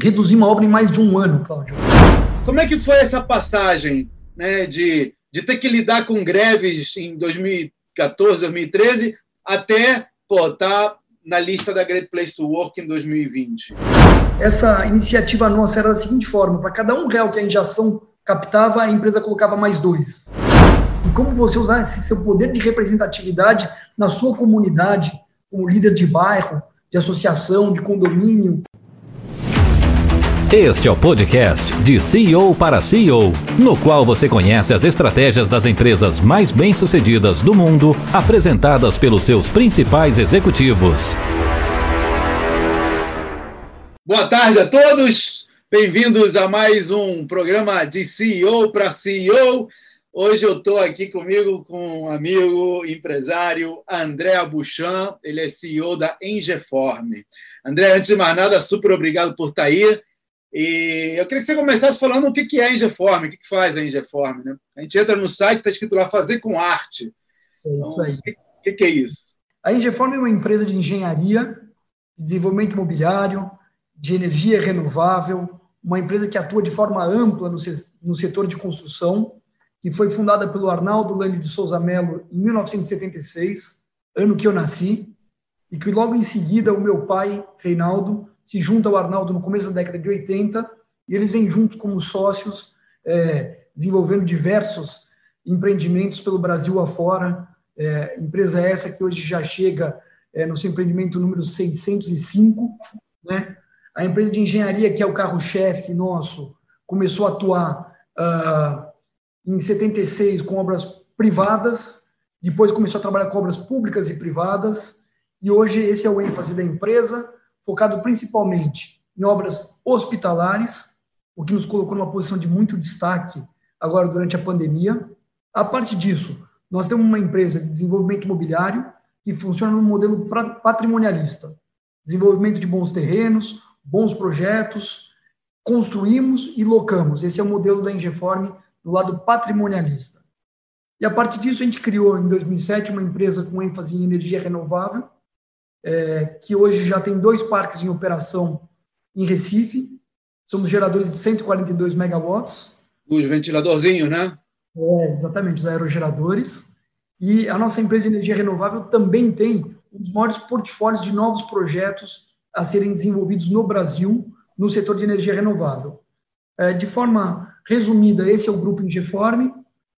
reduzir uma obra em mais de um ano, Cláudio. Como é que foi essa passagem né, de, de ter que lidar com greves em 2014, 2013, até estar tá na lista da Great Place to Work em 2020? Essa iniciativa nossa era da seguinte forma: para cada um real que a injeção captava, a empresa colocava mais dois. E como você usar esse seu poder de representatividade na sua comunidade, como líder de bairro, de associação, de condomínio, este é o podcast de CEO para CEO, no qual você conhece as estratégias das empresas mais bem-sucedidas do mundo, apresentadas pelos seus principais executivos. Boa tarde a todos, bem-vindos a mais um programa de CEO para CEO. Hoje eu estou aqui comigo com um amigo empresário, André Buchan, ele é CEO da Engeform. André, antes de mais nada, super obrigado por estar aí. E eu queria que você começasse falando o que é a Engeform, o que faz a Engeform. Né? A gente entra no site, está escrito lá Fazer com Arte. É isso então, aí. O que, que, é isso? A Engeform é uma empresa de engenharia, desenvolvimento imobiliário, de energia renovável, uma empresa que atua de forma ampla no setor de construção, que foi fundada pelo Arnaldo Lande de Souza Mello em 1976, ano que eu nasci, e que logo em seguida o meu pai, Reinaldo, se junta ao Arnaldo no começo da década de 80 e eles vêm juntos como sócios, é, desenvolvendo diversos empreendimentos pelo Brasil afora. É, empresa essa que hoje já chega é, no seu empreendimento número 605. Né? A empresa de engenharia, que é o carro-chefe nosso, começou a atuar uh, em 76 com obras privadas, depois começou a trabalhar com obras públicas e privadas, e hoje esse é o ênfase da empresa focado principalmente em obras hospitalares, o que nos colocou numa posição de muito destaque agora durante a pandemia. A parte disso, nós temos uma empresa de desenvolvimento imobiliário que funciona no modelo patrimonialista. Desenvolvimento de bons terrenos, bons projetos, construímos e locamos. Esse é o modelo da Ingeform do lado patrimonialista. E a partir disso, a gente criou em 2007 uma empresa com ênfase em energia renovável, é, que hoje já tem dois parques em operação em Recife. Somos geradores de 142 megawatts. Os ventiladorzinhos, né? É, exatamente, os aerogeradores. E a nossa empresa de energia renovável também tem um dos maiores portfólios de novos projetos a serem desenvolvidos no Brasil no setor de energia renovável. É, de forma resumida, esse é o grupo Ingeform.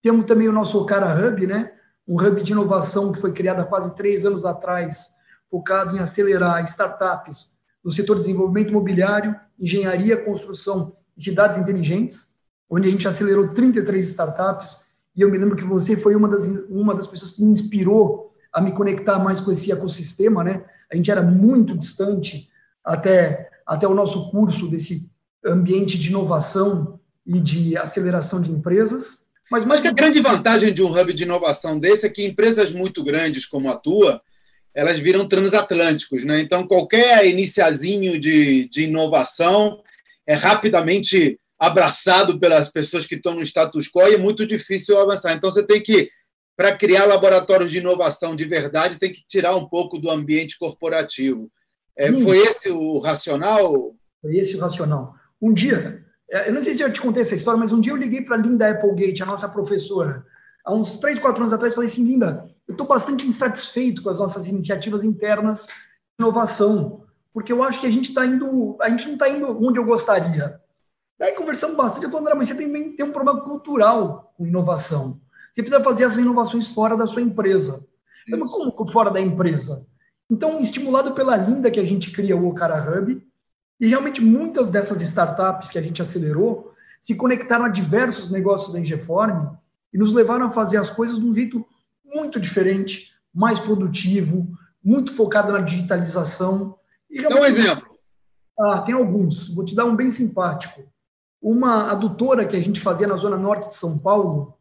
Temos também o nosso Ocara Hub, né? um hub de inovação que foi criado há quase três anos atrás focado em acelerar startups no setor de desenvolvimento imobiliário, engenharia, construção e cidades inteligentes, onde a gente acelerou 33 startups. E eu me lembro que você foi uma das, uma das pessoas que me inspirou a me conectar mais com esse ecossistema, né? A gente era muito distante até, até o nosso curso desse ambiente de inovação e de aceleração de empresas. Mas, mas que a grande vantagem de um hub de inovação desse é que empresas muito grandes como a tua elas viram transatlânticos. Né? Então, qualquer iniciazinho de, de inovação é rapidamente abraçado pelas pessoas que estão no status quo e é muito difícil avançar. Então, você tem que, para criar laboratórios de inovação de verdade, tem que tirar um pouco do ambiente corporativo. É, foi esse o racional? Foi esse o racional. Um dia, é, eu não sei se eu já te contei essa história, mas um dia eu liguei para a Linda Applegate, a nossa professora, há uns três, quatro anos atrás, falei assim, Linda, eu estou bastante insatisfeito com as nossas iniciativas internas de inovação, porque eu acho que a gente está indo, a gente não está indo onde eu gostaria. Aí conversamos bastante, eu falei, André, mas você também tem um problema cultural com inovação. Você precisa fazer essas inovações fora da sua empresa. Mas como fora da empresa? Então, estimulado pela Linda que a gente cria o Okara Hub, e realmente muitas dessas startups que a gente acelerou se conectaram a diversos negócios da Ingeform e nos levaram a fazer as coisas de um jeito muito diferente, mais produtivo, muito focado na digitalização. E Dá um exemplo. Ah, tem alguns. Vou te dar um bem simpático. Uma adutora que a gente fazia na zona norte de São Paulo,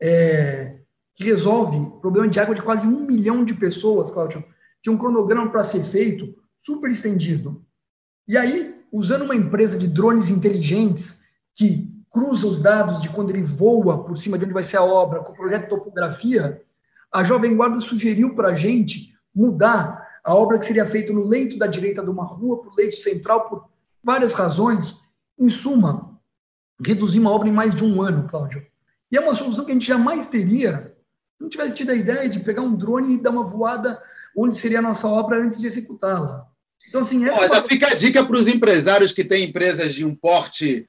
é, que resolve problema de água de quase um milhão de pessoas, Cláudio. Tinha um cronograma para ser feito super estendido. E aí, usando uma empresa de drones inteligentes que cruza os dados de quando ele voa por cima de onde vai ser a obra com o projeto de topografia, a Jovem Guarda sugeriu para a gente mudar a obra que seria feita no leito da direita de uma rua para o leito central por várias razões. Em suma, reduzir uma obra em mais de um ano, Cláudio. E é uma solução que a gente jamais teria se não tivesse tido a ideia de pegar um drone e dar uma voada onde seria a nossa obra antes de executá-la. Então, assim, essa... já fica a dica para os empresários que têm empresas de um porte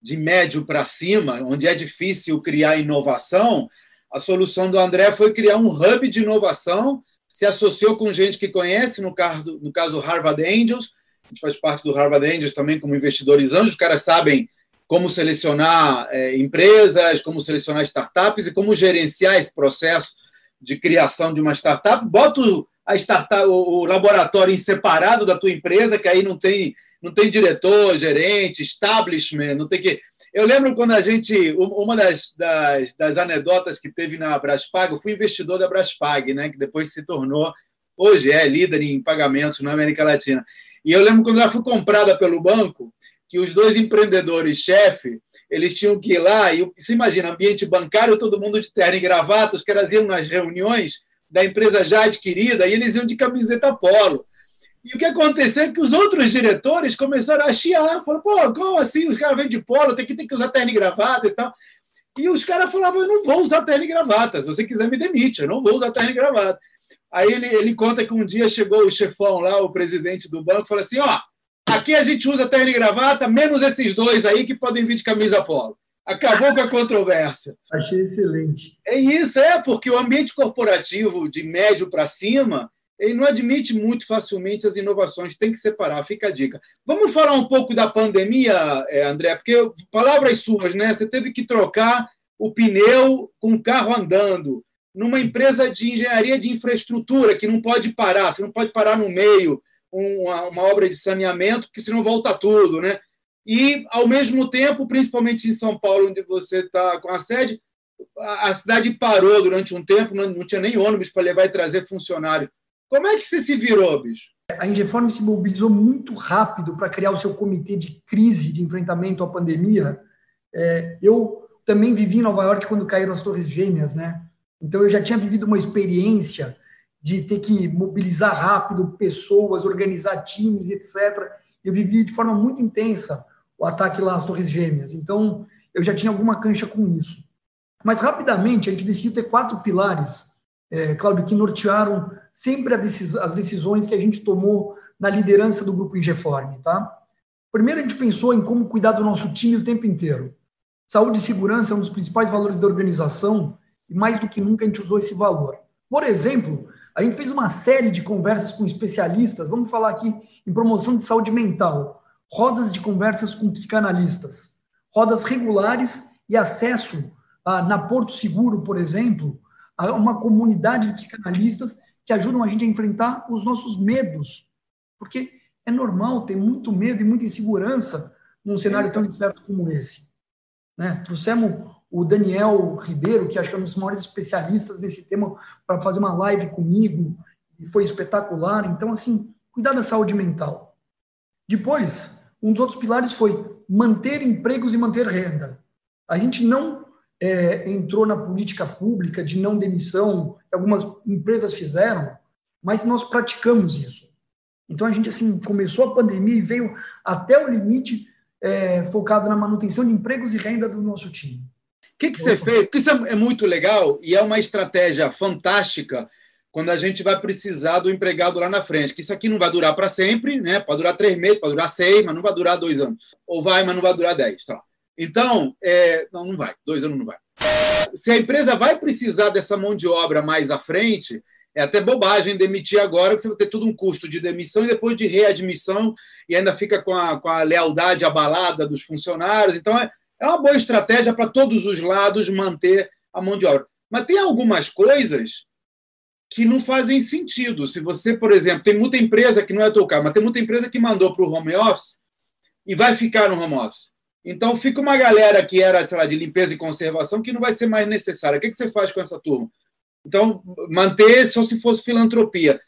de médio para cima, onde é difícil criar inovação. A solução do André foi criar um hub de inovação, se associou com gente que conhece, no caso, no caso Harvard Angels, a gente faz parte do Harvard Angels também como investidores anjos, os caras sabem como selecionar é, empresas, como selecionar startups e como gerenciar esse processo de criação de uma startup. Bota a startup, o laboratório em separado da tua empresa, que aí não tem, não tem diretor, gerente, establishment, não tem que. Eu lembro quando a gente. Uma das, das, das anedotas que teve na Braspag, eu fui investidor da Braspag, né, que depois se tornou, hoje é líder em pagamentos na América Latina. E eu lembro quando ela foi comprada pelo banco, que os dois empreendedores-chefe, eles tinham que ir lá, e você imagina, ambiente bancário, todo mundo de terno e gravata, os caras iam nas reuniões da empresa já adquirida, e eles iam de camiseta polo. E o que aconteceu é que os outros diretores começaram a chiar, falaram, pô, como assim? Os caras vêm de polo, tem que, tem que usar terno e gravata e tal. E os caras falavam, eu não vou usar terno e gravata, se você quiser me demite, eu não vou usar terno e gravata. Aí ele, ele conta que um dia chegou o chefão lá, o presidente do banco, e falou assim, ó, aqui a gente usa terno e gravata, menos esses dois aí que podem vir de camisa polo. Acabou com a controvérsia. Achei excelente. É isso, é, porque o ambiente corporativo de médio para cima, ele não admite muito facilmente as inovações, tem que separar, fica a dica. Vamos falar um pouco da pandemia, é, André, porque palavras suas, né? Você teve que trocar o pneu com o carro andando, numa empresa de engenharia de infraestrutura que não pode parar, você não pode parar no meio, uma, uma obra de saneamento, porque senão volta tudo, né? E, ao mesmo tempo, principalmente em São Paulo, onde você está com a sede, a cidade parou durante um tempo, não, tinha nem ônibus para levar e trazer funcionário. Como é que você se virou, bicho? A Ingeform se mobilizou muito rápido para criar o seu comitê de crise de enfrentamento à pandemia. É, eu também vivi em Nova York quando caíram as Torres Gêmeas, né? Então eu já tinha vivido uma experiência de ter que mobilizar rápido pessoas, organizar times, etc. Eu vivi de forma muito intensa o ataque lá às Torres Gêmeas. Então, eu já tinha alguma cancha com isso. Mas, rapidamente, a gente decidiu ter quatro pilares, é, Cláudio, que nortearam sempre decis as decisões que a gente tomou na liderança do grupo Ingeform. Tá? Primeiro, a gente pensou em como cuidar do nosso time o tempo inteiro. Saúde e segurança é um dos principais valores da organização e, mais do que nunca, a gente usou esse valor. Por exemplo, a gente fez uma série de conversas com especialistas, vamos falar aqui em promoção de saúde mental, rodas de conversas com psicanalistas, rodas regulares e acesso a, na Porto Seguro, por exemplo, uma comunidade de psicanalistas que ajudam a gente a enfrentar os nossos medos, porque é normal ter muito medo e muita insegurança num cenário tão incerto como esse. Né? Trouxemos o Daniel Ribeiro, que acho que é um dos maiores especialistas nesse tema, para fazer uma live comigo, e foi espetacular. Então, assim, cuidar da saúde mental. Depois, um dos outros pilares foi manter empregos e manter renda. A gente não é, entrou na política pública de não demissão, algumas empresas fizeram, mas nós praticamos isso. Então a gente assim começou a pandemia e veio até o limite é, focado na manutenção de empregos e renda do nosso time. O que, que você fez? Porque isso é, é muito legal e é uma estratégia fantástica quando a gente vai precisar do empregado lá na frente. Que isso aqui não vai durar para sempre, né? Pode durar três meses, pode durar seis, mas não vai durar dois anos. Ou vai, mas não vai durar dez. Tá? Então, é... não, não vai. Dois anos não vai. Se a empresa vai precisar dessa mão de obra mais à frente, é até bobagem demitir agora, porque você vai ter todo um custo de demissão e depois de readmissão, e ainda fica com a, com a lealdade abalada dos funcionários. Então, é, é uma boa estratégia para todos os lados manter a mão de obra. Mas tem algumas coisas que não fazem sentido. Se você, por exemplo, tem muita empresa que não é teu mas tem muita empresa que mandou para o home office e vai ficar no home office. Então, fica uma galera que era, sei lá, de limpeza e conservação que não vai ser mais necessária. O que, que você faz com essa turma? Então, manter só se fosse filantropia.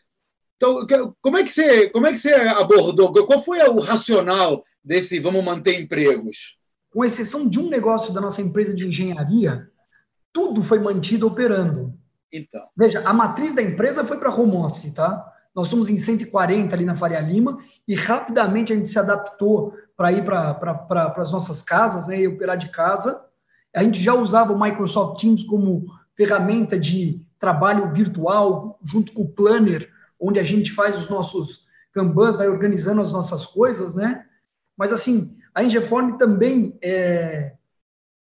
Então, como é que você, como é que você abordou? Qual foi o racional desse vamos manter empregos? Com exceção de um negócio da nossa empresa de engenharia, tudo foi mantido operando. Então. Veja, a matriz da empresa foi para home office, tá? Nós somos em 140 ali na Faria Lima e rapidamente a gente se adaptou para ir para pra, as nossas casas né, e operar de casa. A gente já usava o Microsoft Teams como ferramenta de trabalho virtual, junto com o Planner, onde a gente faz os nossos Kanbans, vai organizando as nossas coisas, né? Mas, assim, a Ingeform também é,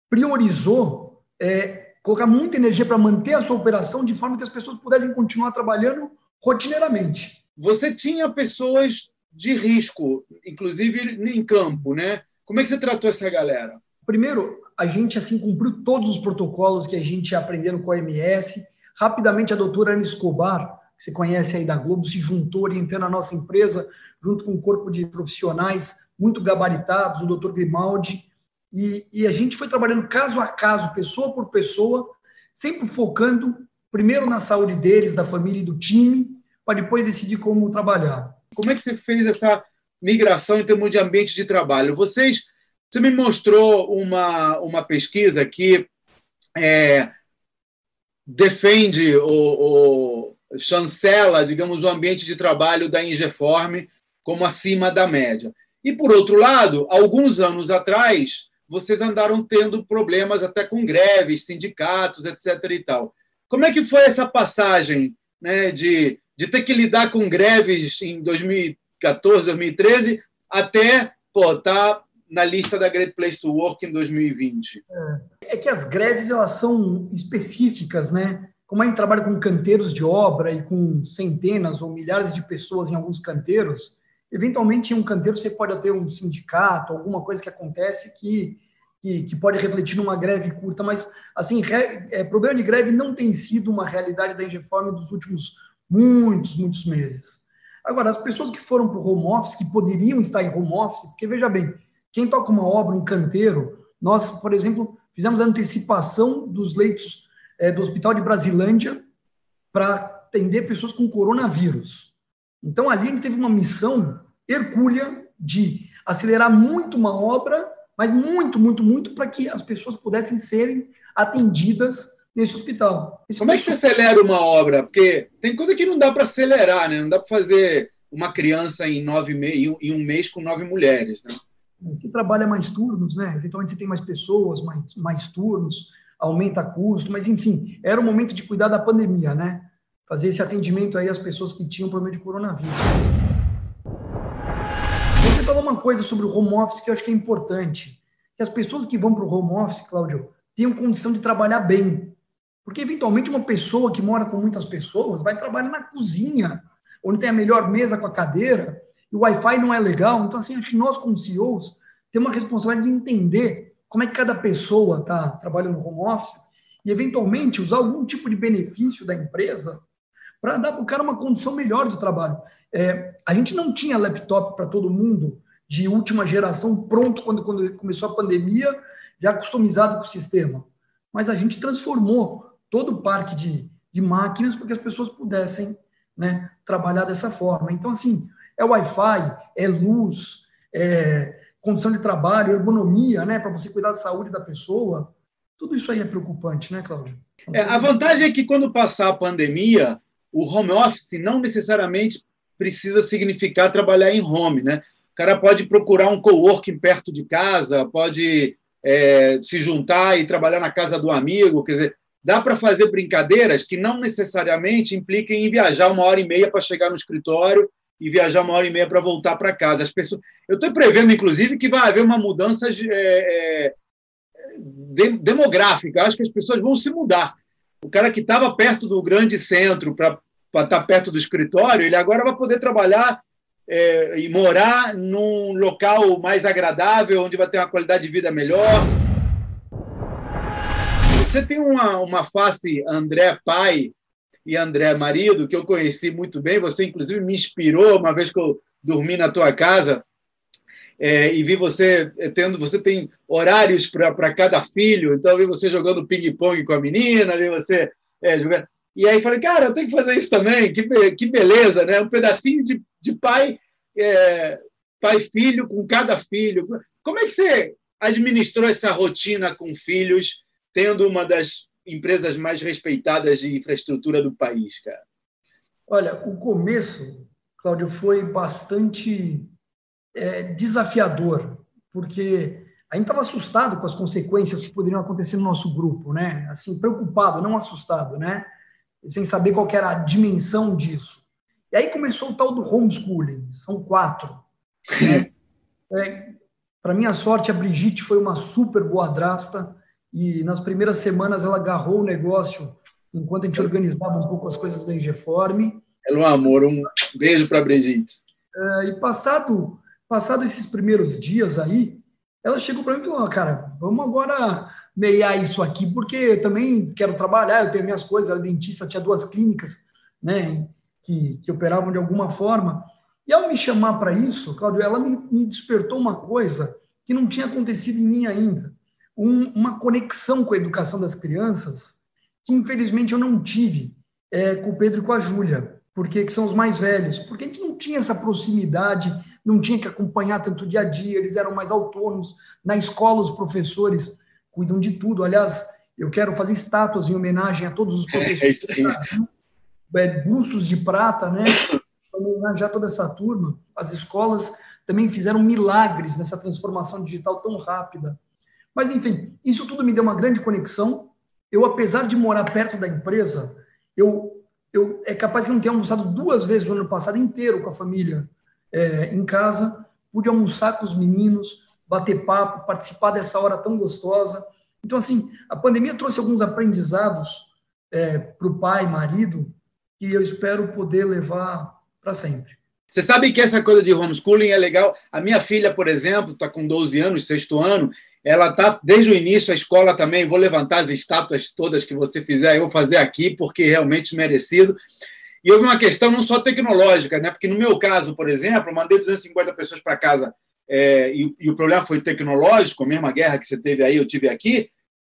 priorizou é, colocar muita energia para manter a sua operação de forma que as pessoas pudessem continuar trabalhando rotineiramente. Você tinha pessoas de risco, inclusive em campo, né? Como é que você tratou essa galera? Primeiro, a gente assim cumpriu todos os protocolos que a gente aprendeu com a OMS. Rapidamente, a doutora Ana Escobar, que você conhece aí da Globo, se juntou orientando a nossa empresa, junto com um corpo de profissionais muito gabaritados, o doutor Grimaldi, e, e a gente foi trabalhando caso a caso, pessoa por pessoa, sempre focando primeiro na saúde deles, da família e do time, para depois decidir como trabalhar. Como é que você fez essa migração em termos de ambiente de trabalho? Vocês, você me mostrou uma, uma pesquisa que é, defende ou, chancela, digamos, o ambiente de trabalho da Ingeform como acima da média. E, por outro lado, alguns anos atrás, vocês andaram tendo problemas até com greves, sindicatos, etc. e tal. Como é que foi essa passagem né, de, de ter que lidar com greves em 2014, 2013, até estar tá na lista da Great Place to Work em 2020? É, é que as greves elas são específicas, né? Como a gente trabalha com canteiros de obra e com centenas ou milhares de pessoas em alguns canteiros, Eventualmente, em um canteiro, você pode ter um sindicato, alguma coisa que acontece que, que, que pode refletir numa greve curta, mas, assim, re, é, problema de greve não tem sido uma realidade da Engeform dos últimos muitos, muitos meses. Agora, as pessoas que foram para o home office, que poderiam estar em home office, porque, veja bem, quem toca uma obra, um canteiro, nós, por exemplo, fizemos a antecipação dos leitos é, do Hospital de Brasilândia para atender pessoas com coronavírus. Então, ali ele teve uma missão hercúlea de acelerar muito uma obra, mas muito, muito, muito, para que as pessoas pudessem serem atendidas nesse hospital. Esse Como é que você acelera uma obra? Porque tem coisa que não dá para acelerar, né? Não dá para fazer uma criança em nove meses, em um mês com nove mulheres, né? Você trabalha mais turnos, né? Eventualmente você tem mais pessoas, mais, mais turnos, aumenta custo, mas enfim, era o momento de cuidar da pandemia, né? fazer esse atendimento aí às pessoas que tinham problema de coronavírus. Você falou uma coisa sobre o home office que eu acho que é importante. Que as pessoas que vão para o home office, Cláudio, tenham condição de trabalhar bem. Porque, eventualmente, uma pessoa que mora com muitas pessoas vai trabalhar na cozinha, onde tem a melhor mesa com a cadeira, e o Wi-Fi não é legal. Então, assim, acho que nós, como CEOs, temos uma responsabilidade de entender como é que cada pessoa está trabalhando no home office e, eventualmente, usar algum tipo de benefício da empresa para dar para o cara uma condição melhor de trabalho. É, a gente não tinha laptop para todo mundo de última geração pronto quando, quando começou a pandemia, já customizado com o sistema. Mas a gente transformou todo o parque de, de máquinas para que as pessoas pudessem né, trabalhar dessa forma. Então, assim, é Wi-Fi, é luz, é condição de trabalho, ergonomia, né, para você cuidar da saúde da pessoa. Tudo isso aí é preocupante, né, Cláudio? É, a vantagem é que quando passar a pandemia, o home office não necessariamente precisa significar trabalhar em home, né? O cara pode procurar um coworking perto de casa, pode é, se juntar e trabalhar na casa do amigo, quer dizer, dá para fazer brincadeiras que não necessariamente impliquem em viajar uma hora e meia para chegar no escritório e viajar uma hora e meia para voltar para casa. As pessoas, eu estou prevendo, inclusive, que vai haver uma mudança é, é, demográfica. Acho que as pessoas vão se mudar. O cara que estava perto do grande centro para estar tá perto do escritório, ele agora vai poder trabalhar é, e morar num local mais agradável, onde vai ter uma qualidade de vida melhor. Você tem uma, uma face, André pai e André marido, que eu conheci muito bem. Você, inclusive, me inspirou uma vez que eu dormi na tua casa é, e vi você é, tendo, você tem horários para cada filho, então vi você jogando ping-pong com a menina, vi você é, jogando. E aí falei, cara, eu tenho que fazer isso também, que, que beleza, né? Um pedacinho de, de pai, é, pai-filho com cada filho. Como é que você administrou essa rotina com filhos, tendo uma das empresas mais respeitadas de infraestrutura do país, cara? Olha, o começo, Cláudio, foi bastante é, desafiador, porque a gente estava assustado com as consequências que poderiam acontecer no nosso grupo, né? Assim, preocupado, não assustado, né? Sem saber qual era a dimensão disso. E aí começou o tal do homeschooling, são quatro. Né? É, Para minha sorte, a Brigitte foi uma super boa drasta e nas primeiras semanas ela agarrou o negócio enquanto a gente organizava um pouco as coisas da Ingeforme. É um amor, um beijo para a Brigitte. É, e passado, passado esses primeiros dias aí, ela chegou para mim e falou: cara, vamos agora meiar isso aqui, porque eu também quero trabalhar, eu tenho minhas coisas, ela é dentista, tinha duas clínicas, né, que, que operavam de alguma forma. E ao me chamar para isso, Cláudio, ela me, me, despertou uma coisa que não tinha acontecido em mim ainda, um, uma conexão com a educação das crianças que infelizmente eu não tive é, com o Pedro e com a Júlia, porque que são os mais velhos, porque a gente não tinha essa proximidade não tinha que acompanhar tanto o dia a dia, eles eram mais autônomos. Na escola, os professores cuidam de tudo. Aliás, eu quero fazer estátuas em homenagem a todos os professores. É, é, bustos de prata, né? Homenagear toda essa turma. As escolas também fizeram milagres nessa transformação digital tão rápida. Mas, enfim, isso tudo me deu uma grande conexão. Eu, apesar de morar perto da empresa, eu, eu é capaz que eu não tenha almoçado duas vezes no ano passado inteiro com a família é, em casa, pude almoçar com os meninos, bater papo, participar dessa hora tão gostosa. Então, assim, a pandemia trouxe alguns aprendizados é, para o pai, marido, que eu espero poder levar para sempre. Você sabe que essa coisa de homeschooling é legal. A minha filha, por exemplo, está com 12 anos, sexto ano, ela está desde o início, a escola também. Vou levantar as estátuas todas que você fizer, eu vou fazer aqui, porque realmente merecido. E houve uma questão não só tecnológica, né? porque no meu caso, por exemplo, eu mandei 250 pessoas para casa é, e, e, o problema foi tecnológico, a mesma guerra que você teve aí, eu tive aqui,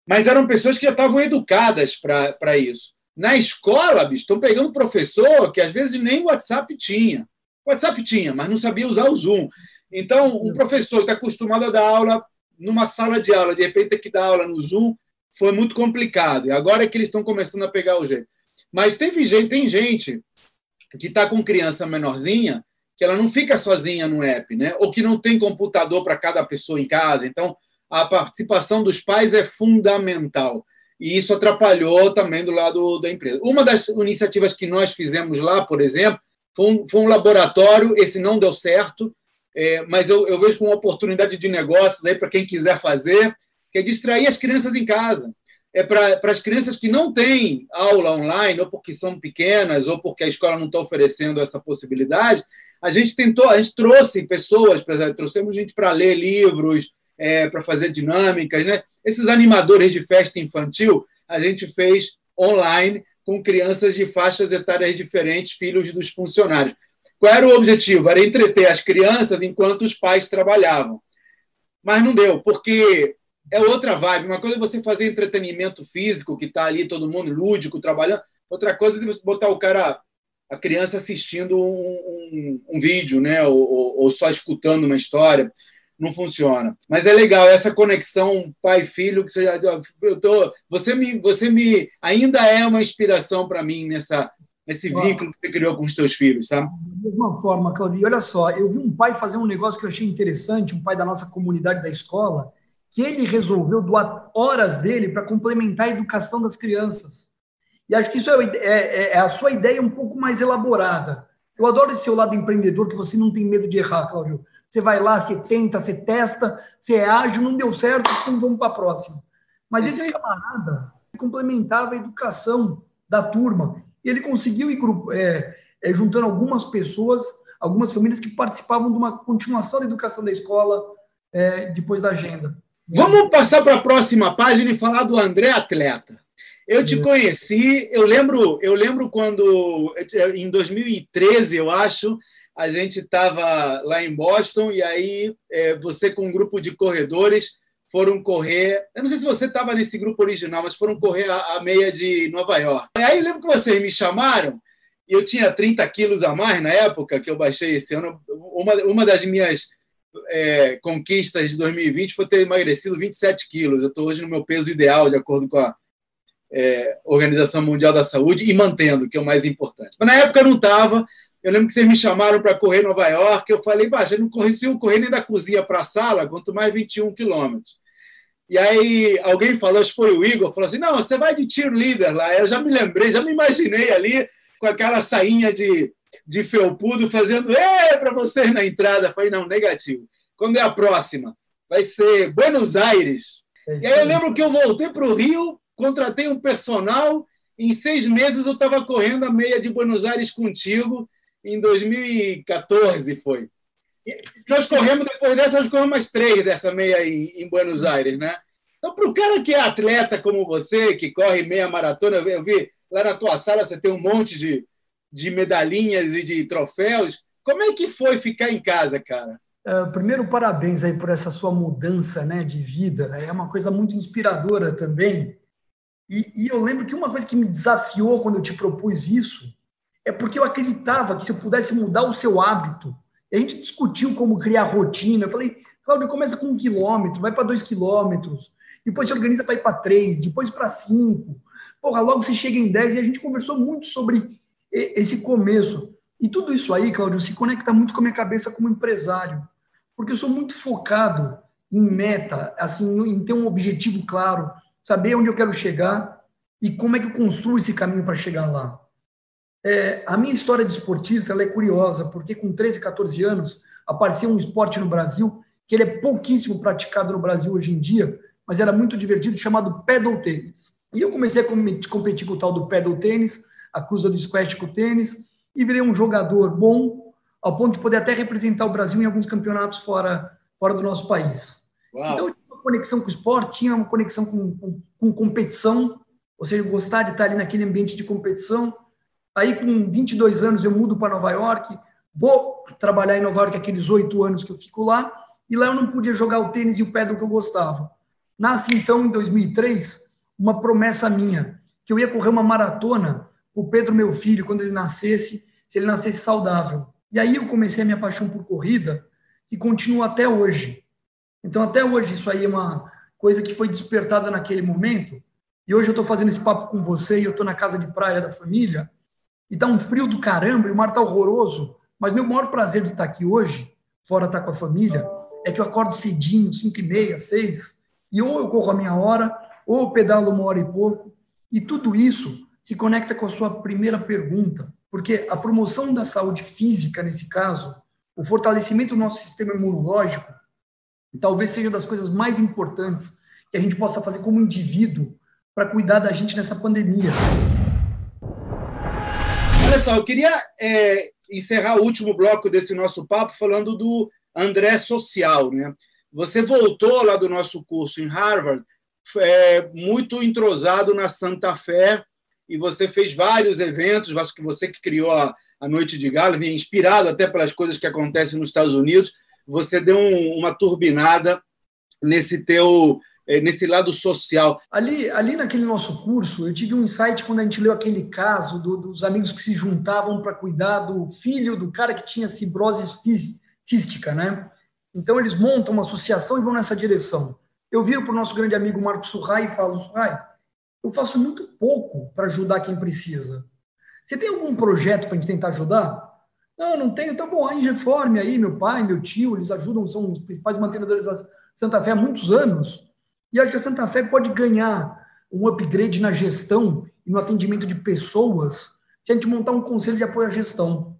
mas eram pessoas que já estavam educadas para isso. Na escola, bicho, estão pegando professor que às vezes nem WhatsApp tinha. WhatsApp tinha, mas não sabia usar o Zoom. Então, um professor que está acostumado a dar aula numa sala de aula, de repente ter que dar aula no Zoom, foi muito complicado. E agora é que eles estão começando a pegar o jeito. Mas teve gente, tem gente que está com criança menorzinha que ela não fica sozinha no app, né? Ou que não tem computador para cada pessoa em casa. Então, a participação dos pais é fundamental. E isso atrapalhou também do lado da empresa. Uma das iniciativas que nós fizemos lá, por exemplo, foi um, foi um laboratório. Esse não deu certo, é, mas eu, eu vejo como uma oportunidade de negócios aí para quem quiser fazer, que é distrair as crianças em casa é para as crianças que não têm aula online, ou porque são pequenas, ou porque a escola não está oferecendo essa possibilidade, a gente tentou, a gente trouxe pessoas, trouxemos gente para ler livros, é, para fazer dinâmicas, né? Esses animadores de festa infantil, a gente fez online com crianças de faixas etárias diferentes, filhos dos funcionários. Qual era o objetivo? Era entreter as crianças enquanto os pais trabalhavam. Mas não deu, porque é outra vibe. Uma coisa é você fazer entretenimento físico, que está ali todo mundo lúdico, trabalhando. Outra coisa é botar o cara, a criança assistindo um, um, um vídeo, né? Ou, ou, ou, só escutando uma história. Não funciona. Mas é legal essa conexão pai-filho que você, eu tô, você me, você me ainda é uma inspiração para mim nessa esse vínculo que você criou com os teus filhos, sabe? Da mesma forma, Claudio. Olha só, eu vi um pai fazer um negócio que eu achei interessante, um pai da nossa comunidade da escola, que ele resolveu doar horas dele para complementar a educação das crianças. E acho que isso é, é, é, a sua ideia um pouco mais elaborada. Eu adoro esse seu lado empreendedor, que você não tem medo de errar, Cláudio. Você vai lá, você tenta, você testa, você é ágil, não deu certo, então vamos para a próxima. Mas esse camarada complementava a educação da turma. E ele conseguiu ir é, é, juntando algumas pessoas, algumas famílias que participavam de uma continuação da educação da escola é, depois da agenda. Vamos passar para a próxima página e falar do André Atleta. Eu te conheci, eu lembro, eu lembro quando em 2013, eu acho, a gente estava lá em Boston e aí é, você com um grupo de corredores foram correr. Eu não sei se você estava nesse grupo original, mas foram correr a, a, meia de Nova York. E aí eu lembro que vocês me chamaram e eu tinha 30 quilos a mais na época que eu baixei esse ano. Uma, uma das minhas é, conquistas de 2020 foi ter emagrecido 27 quilos. Eu estou hoje no meu peso ideal, de acordo com a é, Organização Mundial da Saúde, e mantendo, que é o mais importante. Mas na época eu não estava, Eu lembro que vocês me chamaram para correr Nova York. Eu falei, baixa, não consigo correr nem da cozinha para a sala, quanto mais 21 quilômetros. E aí alguém falou, acho que foi o Igor, falou assim: não, você vai de cheerleader lá. Eu já me lembrei, já me imaginei ali com aquela sainha de, de felpudo fazendo para vocês na entrada. Eu falei, não, negativo. Quando é a próxima? Vai ser Buenos Aires. É e aí eu lembro que eu voltei para o Rio, contratei um personal. Em seis meses eu estava correndo a meia de Buenos Aires contigo. Em 2014 foi. Nós corremos, depois dessa, nós corremos mais três dessa meia em, em Buenos Aires, né? Então, para o cara que é atleta como você, que corre meia maratona, eu vi lá na tua sala você tem um monte de, de medalhinhas e de troféus. Como é que foi ficar em casa, cara? Uh, primeiro, parabéns aí por essa sua mudança né, de vida. É uma coisa muito inspiradora também. E, e, eu lembro que uma coisa que me desafiou quando eu te propus isso é porque eu acreditava que se eu pudesse mudar o seu hábito, a gente discutiu como criar rotina. Eu falei, Cláudio, começa com um quilômetro, vai para dois quilômetros, depois se organiza para ir para três, depois para cinco. Porra, logo você chega em dez. E a gente conversou muito sobre esse começo. E tudo isso aí, Cláudio, se conecta muito com a minha cabeça como empresário, porque eu sou muito focado em meta, assim, em ter um objetivo claro, saber onde eu quero chegar e como é que eu construo esse caminho para chegar lá. É, a minha história de esportista é curiosa, porque com 13, 14 anos apareceu um esporte no Brasil que ele é pouquíssimo praticado no Brasil hoje em dia, mas era muito divertido, chamado pedal tênis. E eu comecei a competir com o tal do pedal tênis, a cruza do squash com o tênis, e virei um jogador bom, ao ponto de poder até representar o Brasil em alguns campeonatos fora, fora do nosso país. Uau. Então, eu tinha uma conexão com o esporte, tinha uma conexão com, com, com competição, ou seja, gostar de estar ali naquele ambiente de competição, Aí, com 22 anos, eu mudo para Nova York, vou trabalhar em Nova York aqueles oito anos que eu fico lá, e lá eu não podia jogar o tênis e o pedal que eu gostava. Nasce, então, em 2003, uma promessa minha, que eu ia correr uma maratona com o Pedro, meu filho, quando ele nascesse, se ele nascesse saudável. E aí eu comecei a minha paixão por corrida, que continua até hoje. Então, até hoje, isso aí é uma coisa que foi despertada naquele momento. E hoje eu estou fazendo esse papo com você e eu estou na casa de praia da família e tá um frio do caramba, e o mar tá horroroso. Mas meu maior prazer de estar aqui hoje, fora estar com a família, é que eu acordo cedinho, 5 e meia, 6, e ou eu corro a minha hora, ou eu pedalo uma hora e pouco. E tudo isso se conecta com a sua primeira pergunta, porque a promoção da saúde física, nesse caso, o fortalecimento do nosso sistema imunológico, talvez seja das coisas mais importantes que a gente possa fazer como indivíduo para cuidar da gente nessa pandemia. Só, eu queria é, encerrar o último bloco desse nosso papo falando do André Social. Né? Você voltou lá do nosso curso em Harvard, é, muito entrosado na Santa Fé, e você fez vários eventos, acho que você que criou a, a Noite de Gala, inspirado até pelas coisas que acontecem nos Estados Unidos, você deu um, uma turbinada nesse teu nesse lado social. Ali, ali naquele nosso curso, eu tive um insight quando a gente leu aquele caso do, dos amigos que se juntavam para cuidar do filho do cara que tinha fibrose cística, né? Então eles montam uma associação e vão nessa direção. Eu viro para o nosso grande amigo Marco Surrai e falo, Surrai, eu faço muito pouco para ajudar quem precisa. Você tem algum projeto para a gente tentar ajudar? Não, não tenho. Então, bom, a Ingeforme aí, meu pai, meu tio, eles ajudam, são os principais mantenedores da Santa Fé há muitos anos. E acho que a Santa Fé pode ganhar um upgrade na gestão e no atendimento de pessoas se a gente montar um conselho de apoio à gestão.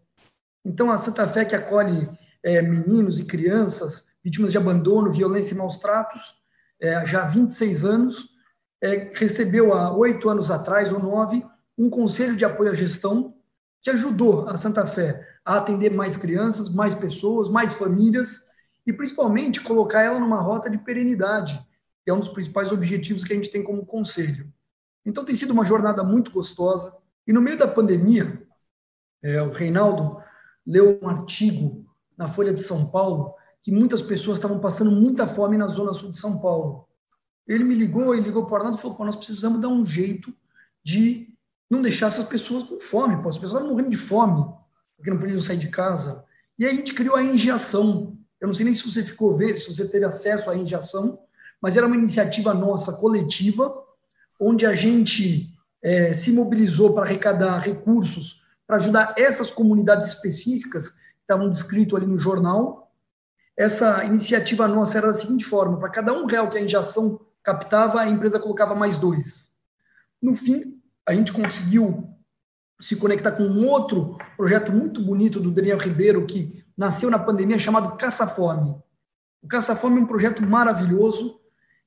Então, a Santa Fé que acolhe é, meninos e crianças vítimas de abandono, violência e maus tratos, é, já há 26 anos, é, recebeu há oito anos atrás, ou nove, um conselho de apoio à gestão que ajudou a Santa Fé a atender mais crianças, mais pessoas, mais famílias e, principalmente, colocar ela numa rota de perenidade, que é um dos principais objetivos que a gente tem como conselho. Então, tem sido uma jornada muito gostosa. E no meio da pandemia, é, o Reinaldo leu um artigo na Folha de São Paulo que muitas pessoas estavam passando muita fome na zona sul de São Paulo. Ele me ligou, ele ligou para o Arnaldo e falou: nós precisamos dar um jeito de não deixar essas pessoas com fome. Pô. As pessoas morrendo de fome, porque não podiam sair de casa. E aí a gente criou a Engiação. Eu não sei nem se você ficou ver, se você teve acesso à Engiação, mas era uma iniciativa nossa, coletiva, onde a gente é, se mobilizou para arrecadar recursos para ajudar essas comunidades específicas que estavam descritas ali no jornal. Essa iniciativa nossa era da seguinte forma: para cada um real que a injeção captava, a empresa colocava mais dois. No fim, a gente conseguiu se conectar com um outro projeto muito bonito do Daniel Ribeiro, que nasceu na pandemia, chamado Caça Fome. O Caça Fome é um projeto maravilhoso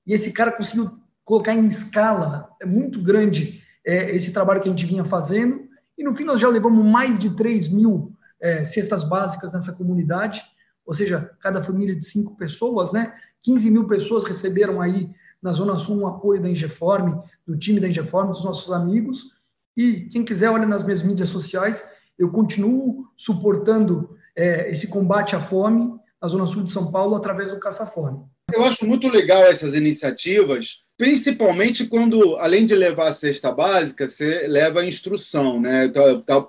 e esse cara conseguiu colocar em escala é muito grande é, esse trabalho que a gente vinha fazendo. E no fim, nós já levamos mais de 3 mil é, cestas básicas nessa comunidade, ou seja, cada família de cinco pessoas, né? 15 mil pessoas receberam aí na Zona Sul um apoio da Ingeform, do time da Ingeform, dos nossos amigos. E quem quiser, olha nas minhas mídias sociais, eu continuo suportando é, esse combate à fome na Zona Sul de São Paulo através do Caça Fome. Eu acho muito legal essas iniciativas, principalmente quando, além de levar a cesta básica, você leva a instrução, né? Tá, tá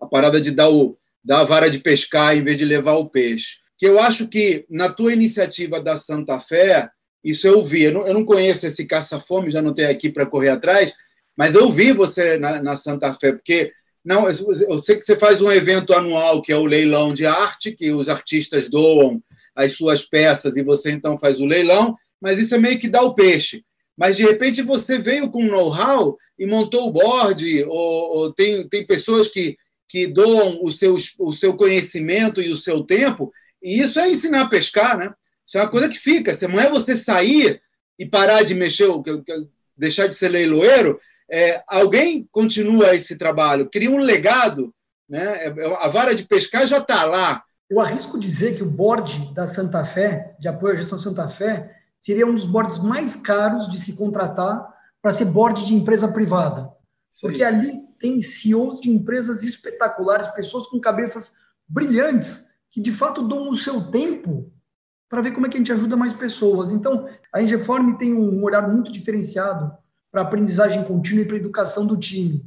a parada de dar, o, dar a vara de pescar em vez de levar o peixe. Que eu acho que na tua iniciativa da Santa Fé, isso eu vi. Eu não, eu não conheço esse caça-fome, já não tenho aqui para correr atrás, mas eu vi você na, na Santa Fé, porque não, eu sei que você faz um evento anual que é o leilão de arte, que os artistas doam as suas peças e você então faz o leilão, mas isso é meio que dar o peixe. Mas de repente você veio com know-how e montou o board, ou, ou, tem, tem pessoas que, que doam o seu, o seu conhecimento e o seu tempo, e isso é ensinar a pescar, né? Isso é uma coisa que fica. Não é você sair e parar de mexer, deixar de ser leiloeiro, é, alguém continua esse trabalho, cria um legado, né? É, a vara de pescar já está lá. Eu arrisco dizer que o board da Santa Fé, de apoio à gestão Santa Fé, seria um dos boards mais caros de se contratar para ser board de empresa privada. Sim. Porque ali tem CEOs de empresas espetaculares, pessoas com cabeças brilhantes, que de fato dão o seu tempo para ver como é que a gente ajuda mais pessoas. Então, a Engeform tem um olhar muito diferenciado para a aprendizagem contínua e para a educação do time.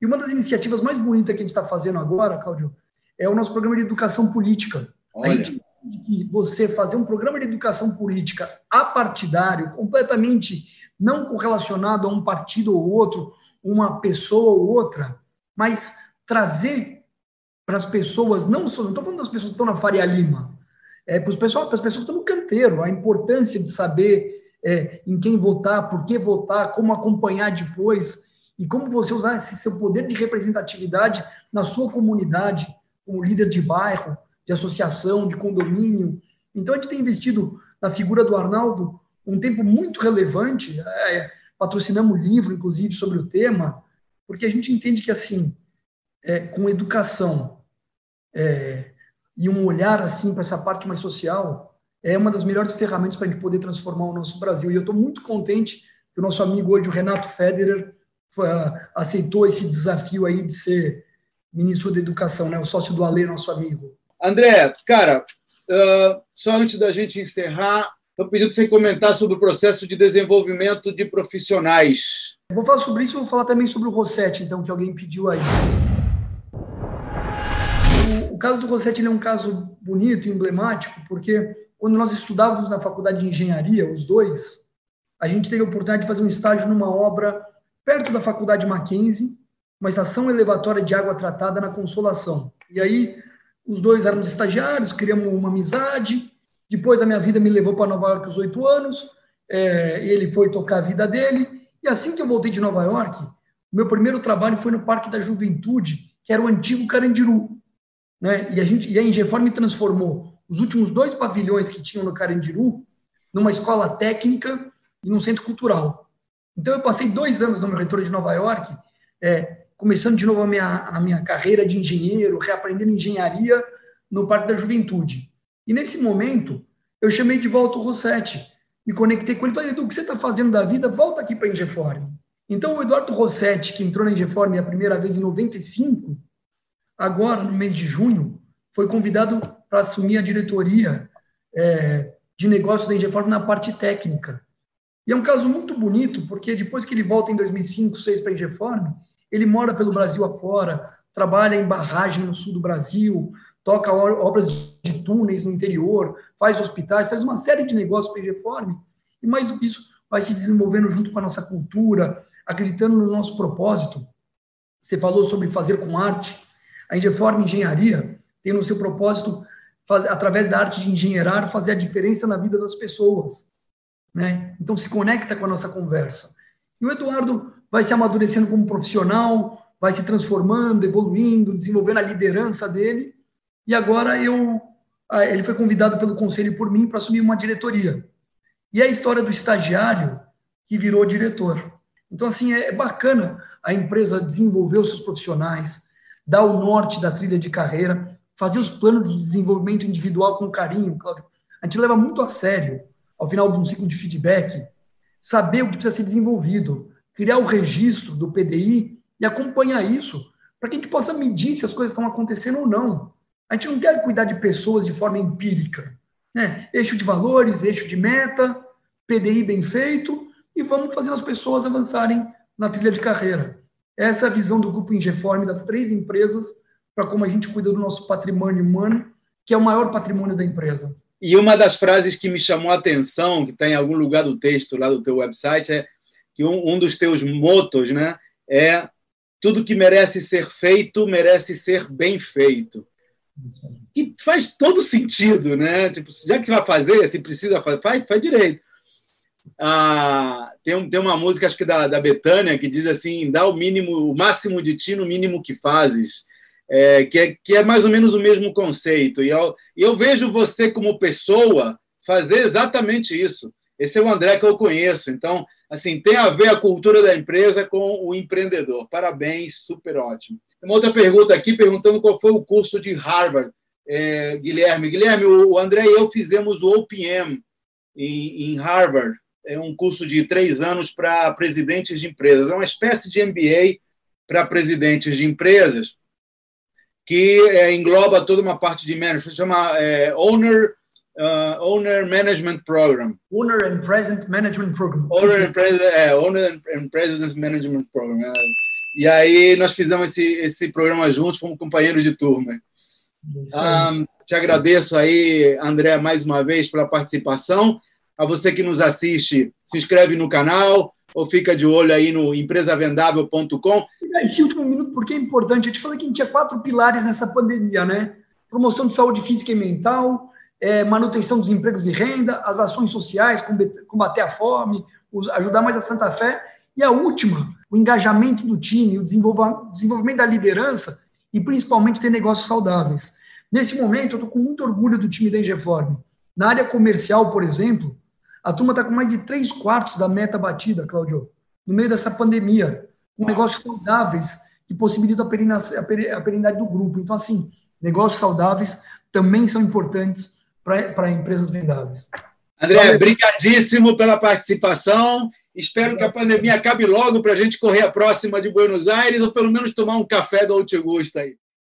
E uma das iniciativas mais bonitas que a gente está fazendo agora, Cláudio, é o nosso programa de educação política. Olha. A gente que você fazer um programa de educação política apartidário, completamente não correlacionado a um partido ou outro, uma pessoa ou outra, mas trazer para as pessoas, não só, não estou falando das pessoas que estão na Faria Lima, é para, os pessoal, para as pessoas que estão no canteiro, a importância de saber é, em quem votar, por que votar, como acompanhar depois, e como você usar esse seu poder de representatividade na sua comunidade, como líder de bairro, de associação, de condomínio. Então, a gente tem investido na figura do Arnaldo um tempo muito relevante. É, patrocinamos livro, inclusive, sobre o tema, porque a gente entende que, assim, é, com educação é, e um olhar, assim, para essa parte mais social, é uma das melhores ferramentas para a gente poder transformar o nosso Brasil. E eu estou muito contente que o nosso amigo hoje, o Renato Federer, aceitou esse desafio aí de ser ministro da Educação, né? o sócio do Ale, nosso amigo. André, cara, uh, só antes da gente encerrar, estou pedindo para você comentar sobre o processo de desenvolvimento de profissionais. vou falar sobre isso e vou falar também sobre o Rossetti, então, que alguém pediu aí. O, o caso do Rossetti é um caso bonito, emblemático, porque quando nós estudávamos na faculdade de engenharia, os dois, a gente teve a oportunidade de fazer um estágio numa obra perto da faculdade Mackenzie, uma estação elevatória de água tratada na Consolação. E aí, os dois éramos estagiários, criamos uma amizade. Depois, a minha vida me levou para Nova York aos oito anos. É, ele foi tocar a vida dele. E assim que eu voltei de Nova York, meu primeiro trabalho foi no Parque da Juventude, que era o antigo Carandiru. Né? E a gente, e a Ingeform transformou os últimos dois pavilhões que tinham no Carandiru numa escola técnica e num centro cultural. Então, eu passei dois anos no meu reitor de Nova York, é, começando de novo a minha, a minha carreira de engenheiro, reaprendendo engenharia no Parque da Juventude. E nesse momento, eu chamei de volta o Rossetti, me conectei com ele e falei, Edu, o que você está fazendo da vida? Volta aqui para a Ingeform. Então, o Eduardo Rossetti, que entrou na Ingeform a primeira vez em 95, agora, no mês de junho, foi convidado para assumir a diretoria é, de negócios da Ingeform na parte técnica. E é um caso muito bonito, porque depois que ele volta em 2005, 2006 para a Ingeform, ele mora pelo Brasil afora, trabalha em barragem no sul do Brasil, toca obras de túneis no interior, faz hospitais, faz uma série de negócios para a Reforme, e mais do que isso, vai se desenvolvendo junto com a nossa cultura, acreditando no nosso propósito. Você falou sobre fazer com arte. A Ingeform Engenharia tem no seu propósito, através da arte de engenheirar, fazer a diferença na vida das pessoas. Né? Então, se conecta com a nossa conversa. E o Eduardo vai se amadurecendo como profissional, vai se transformando, evoluindo, desenvolvendo a liderança dele. E agora eu, ah, ele foi convidado pelo conselho por mim para assumir uma diretoria. E é a história do estagiário que virou diretor. Então, assim, é bacana a empresa desenvolver os seus profissionais, dar o norte da trilha de carreira, fazer os planos de desenvolvimento individual com carinho. A gente leva muito a sério, ao final de um ciclo de feedback, saber o que precisa ser desenvolvido, criar o registro do PDI e acompanhar isso, para que a gente possa medir se as coisas estão acontecendo ou não. A gente não quer cuidar de pessoas de forma empírica. Né? Eixo de valores, eixo de meta, PDI bem feito, e vamos fazer as pessoas avançarem na trilha de carreira. Essa é a visão do Grupo Ingeform, das três empresas, para como a gente cuida do nosso patrimônio humano, que é o maior patrimônio da empresa. E uma das frases que me chamou a atenção, que está em algum lugar do texto lá do teu website, é que um, um dos teus motos né, é tudo que merece ser feito merece ser bem feito. E faz todo sentido, né? Tipo, já que você vai fazer, se precisa fazer, faz, faz direito. Ah, tem, tem uma música, acho que da, da Betânia, que diz assim: dá o mínimo, o máximo de ti no mínimo que fazes. É, que, é, que é mais ou menos o mesmo conceito. E eu, eu vejo você, como pessoa, fazer exatamente isso. Esse é o André que eu conheço. Então, assim, tem a ver a cultura da empresa com o empreendedor. Parabéns, super ótimo. Uma outra pergunta aqui, perguntando qual foi o curso de Harvard, é, Guilherme. Guilherme, o André e eu fizemos o OPM em, em Harvard é um curso de três anos para presidentes de empresas. É uma espécie de MBA para presidentes de empresas que é, engloba toda uma parte de management, chama é, Owner uh, Owner Management Program. Owner and President Management Program. Owner and, President, é, Owner and President Management Program. É. E aí nós fizemos esse, esse programa juntos, fomos companheiros de turma. Um, te agradeço aí, André, mais uma vez pela participação. A você que nos assiste, se inscreve no canal ou fica de olho aí no empresavendável.com. Esse último minuto, porque é importante. Eu te falei que a gente tinha quatro pilares nessa pandemia, né? Promoção de saúde física e mental, é, manutenção dos empregos e renda, as ações sociais, combater a fome, ajudar mais a Santa Fé. E a última, o engajamento do time, o desenvolvimento da liderança e principalmente ter negócios saudáveis. Nesse momento, eu estou com muito orgulho do time da Engeform. Na área comercial, por exemplo, a turma está com mais de três quartos da meta batida, Claudio, no meio dessa pandemia, com negócios saudáveis que possibilitam a perenidade do grupo. Então, assim, negócios saudáveis também são importantes para empresas vendáveis. André, Valeu. brigadíssimo pela participação. Espero que a pandemia acabe logo para a gente correr a próxima de Buenos Aires ou pelo menos tomar um café do Outgusta aí.